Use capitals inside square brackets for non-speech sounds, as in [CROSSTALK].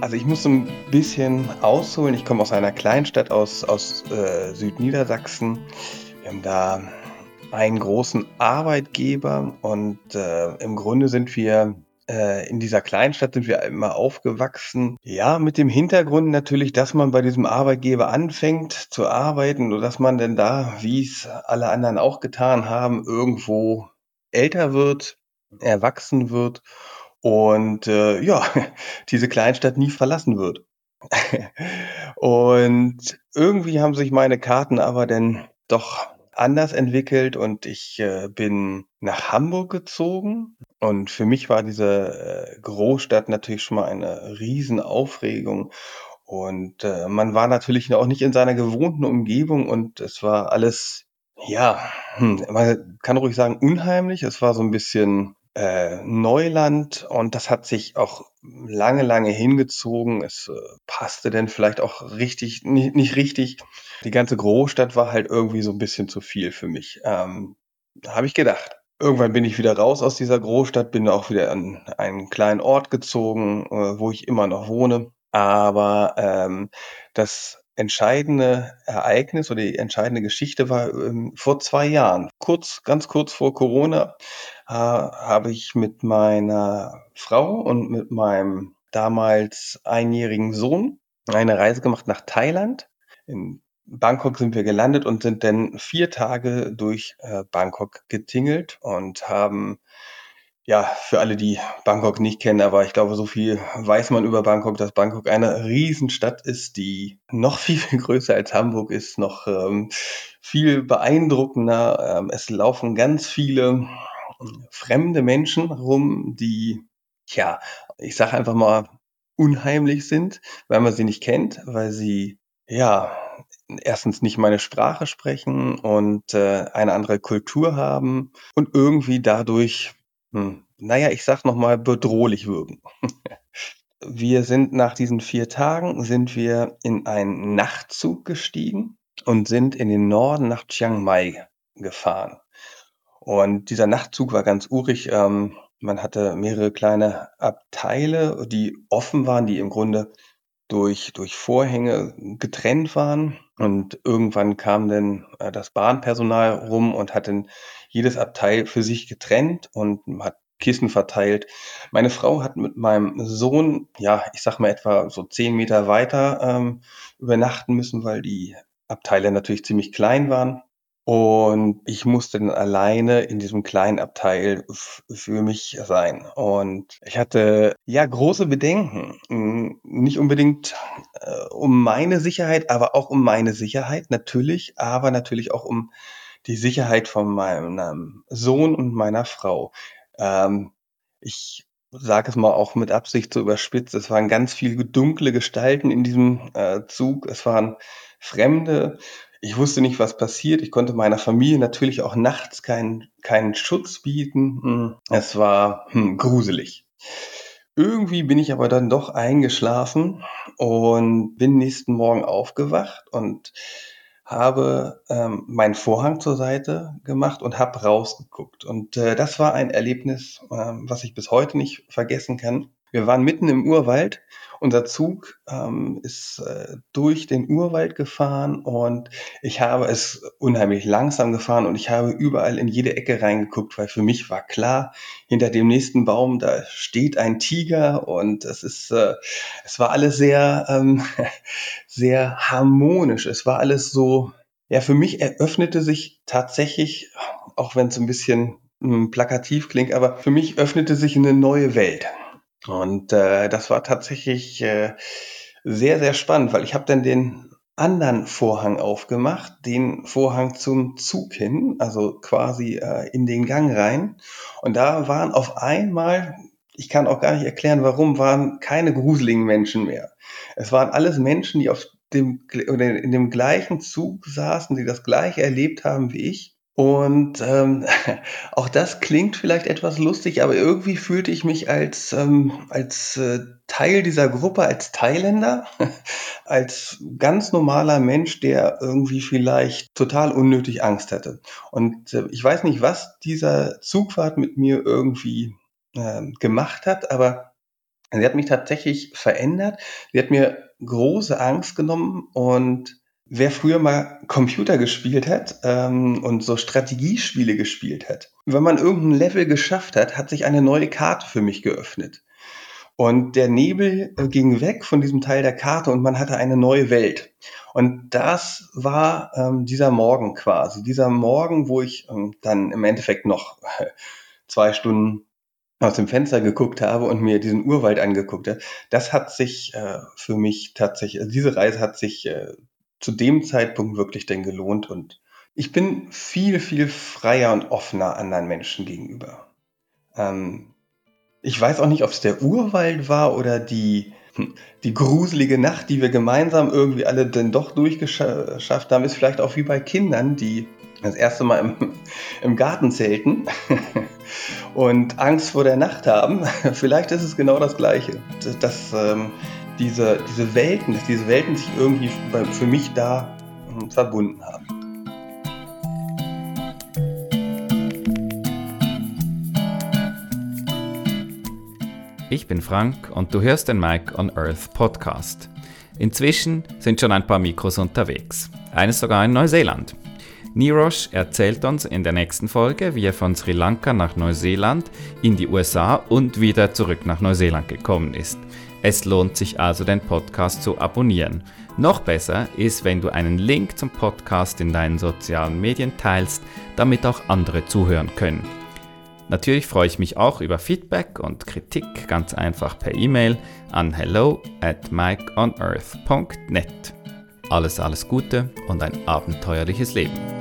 Also ich muss ein bisschen ausholen. Ich komme aus einer Kleinstadt aus, aus äh, Südniedersachsen. Wir haben da einen großen Arbeitgeber und äh, im Grunde sind wir äh, in dieser Kleinstadt sind wir immer aufgewachsen. Ja, mit dem Hintergrund natürlich, dass man bei diesem Arbeitgeber anfängt zu arbeiten und dass man denn da, wie es alle anderen auch getan haben, irgendwo älter wird, erwachsen wird und äh, ja, [LAUGHS] diese Kleinstadt nie verlassen wird. [LAUGHS] und irgendwie haben sich meine Karten aber dann doch anders entwickelt und ich äh, bin nach Hamburg gezogen. Und für mich war diese äh, Großstadt natürlich schon mal eine Riesenaufregung. Und äh, man war natürlich auch nicht in seiner gewohnten Umgebung und es war alles, ja, hm, man kann ruhig sagen, unheimlich. Es war so ein bisschen äh, Neuland und das hat sich auch lange, lange hingezogen. Es äh, passte denn vielleicht auch richtig, nicht, nicht richtig. Die ganze Großstadt war halt irgendwie so ein bisschen zu viel für mich. Ähm, Habe ich gedacht. Irgendwann bin ich wieder raus aus dieser Großstadt, bin auch wieder an einen kleinen Ort gezogen, äh, wo ich immer noch wohne. Aber ähm, das entscheidende Ereignis oder die entscheidende Geschichte war ähm, vor zwei Jahren. Kurz, ganz kurz vor Corona äh, habe ich mit meiner Frau und mit meinem damals einjährigen Sohn eine Reise gemacht nach Thailand. In Bangkok sind wir gelandet und sind dann vier Tage durch äh, Bangkok getingelt und haben ja, für alle, die Bangkok nicht kennen, aber ich glaube, so viel weiß man über Bangkok, dass Bangkok eine Riesenstadt ist, die noch [LAUGHS] viel, viel größer als Hamburg ist, noch ähm, viel beeindruckender. Ähm, es laufen ganz viele fremde Menschen rum, die, ja, ich sage einfach mal, unheimlich sind, weil man sie nicht kennt, weil sie, ja, erstens nicht meine Sprache sprechen und äh, eine andere Kultur haben und irgendwie dadurch hm. Naja, ich sag nochmal, bedrohlich wirken. [LAUGHS] wir sind nach diesen vier Tagen sind wir in einen Nachtzug gestiegen und sind in den Norden nach Chiang Mai gefahren. Und dieser Nachtzug war ganz urig. Ähm, man hatte mehrere kleine Abteile, die offen waren, die im Grunde durch, durch Vorhänge getrennt waren. Und irgendwann kam dann äh, das Bahnpersonal rum und hat dann jedes Abteil für sich getrennt und hat Kissen verteilt. Meine Frau hat mit meinem Sohn, ja, ich sag mal etwa so zehn Meter weiter ähm, übernachten müssen, weil die Abteile natürlich ziemlich klein waren. Und ich musste dann alleine in diesem kleinen Abteil für mich sein. Und ich hatte ja große Bedenken. Hm, nicht unbedingt äh, um meine Sicherheit, aber auch um meine Sicherheit natürlich, aber natürlich auch um die Sicherheit von meinem Sohn und meiner Frau. Ähm, ich sage es mal auch mit Absicht so überspitzt, es waren ganz viele dunkle Gestalten in diesem äh, Zug. Es waren Fremde. Ich wusste nicht, was passiert. Ich konnte meiner Familie natürlich auch nachts keinen, keinen Schutz bieten. Hm, es war hm, gruselig. Irgendwie bin ich aber dann doch eingeschlafen und bin nächsten Morgen aufgewacht und habe ähm, meinen Vorhang zur Seite gemacht und habe rausgeguckt. Und äh, das war ein Erlebnis, äh, was ich bis heute nicht vergessen kann. Wir waren mitten im Urwald. Unser Zug ähm, ist äh, durch den Urwald gefahren und ich habe es unheimlich langsam gefahren und ich habe überall in jede Ecke reingeguckt, weil für mich war klar, hinter dem nächsten Baum, da steht ein Tiger und es ist, äh, es war alles sehr, ähm, [LAUGHS] sehr harmonisch. Es war alles so, ja, für mich eröffnete sich tatsächlich, auch wenn es ein bisschen hm, plakativ klingt, aber für mich öffnete sich eine neue Welt. Und äh, das war tatsächlich äh, sehr, sehr spannend, weil ich habe dann den anderen Vorhang aufgemacht, den Vorhang zum Zug hin, also quasi äh, in den Gang rein. Und da waren auf einmal, ich kann auch gar nicht erklären, warum, waren keine gruseligen Menschen mehr. Es waren alles Menschen, die auf dem oder in dem gleichen Zug saßen, die das gleiche erlebt haben wie ich und ähm, [LAUGHS] auch das klingt vielleicht etwas lustig, aber irgendwie fühlte ich mich als, ähm, als äh, Teil dieser Gruppe, als Thailänder, [LAUGHS] als ganz normaler Mensch, der irgendwie vielleicht total unnötig Angst hatte. Und äh, ich weiß nicht, was dieser Zugfahrt mit mir irgendwie äh, gemacht hat, aber Sie hat mich tatsächlich verändert. Sie hat mir große Angst genommen und wer früher mal Computer gespielt hat ähm, und so Strategiespiele gespielt hat, wenn man irgendein Level geschafft hat, hat sich eine neue Karte für mich geöffnet. Und der Nebel äh, ging weg von diesem Teil der Karte und man hatte eine neue Welt. Und das war ähm, dieser Morgen quasi. Dieser Morgen, wo ich ähm, dann im Endeffekt noch [LAUGHS] zwei Stunden aus dem Fenster geguckt habe und mir diesen Urwald angeguckt habe, das hat sich äh, für mich tatsächlich, also diese Reise hat sich äh, zu dem Zeitpunkt wirklich denn gelohnt und ich bin viel, viel freier und offener anderen Menschen gegenüber. Ähm, ich weiß auch nicht, ob es der Urwald war oder die, hm, die gruselige Nacht, die wir gemeinsam irgendwie alle denn doch durchgeschafft haben, ist vielleicht auch wie bei Kindern, die das erste Mal im, [LAUGHS] im Garten zelten [LAUGHS] und Angst vor der Nacht haben. [LAUGHS] Vielleicht ist es genau das Gleiche. Dass, dass ähm, diese, diese Welten, dass diese Welten sich irgendwie für mich da ähm, verbunden haben. Ich bin Frank und du hörst den Mike on Earth Podcast. Inzwischen sind schon ein paar Mikros unterwegs, eines sogar in Neuseeland. Nirosh erzählt uns in der nächsten Folge, wie er von Sri Lanka nach Neuseeland, in die USA und wieder zurück nach Neuseeland gekommen ist. Es lohnt sich also, den Podcast zu abonnieren. Noch besser ist, wenn du einen Link zum Podcast in deinen sozialen Medien teilst, damit auch andere zuhören können. Natürlich freue ich mich auch über Feedback und Kritik ganz einfach per E-Mail an hello at mikeonearth.net. Alles, alles Gute und ein abenteuerliches Leben.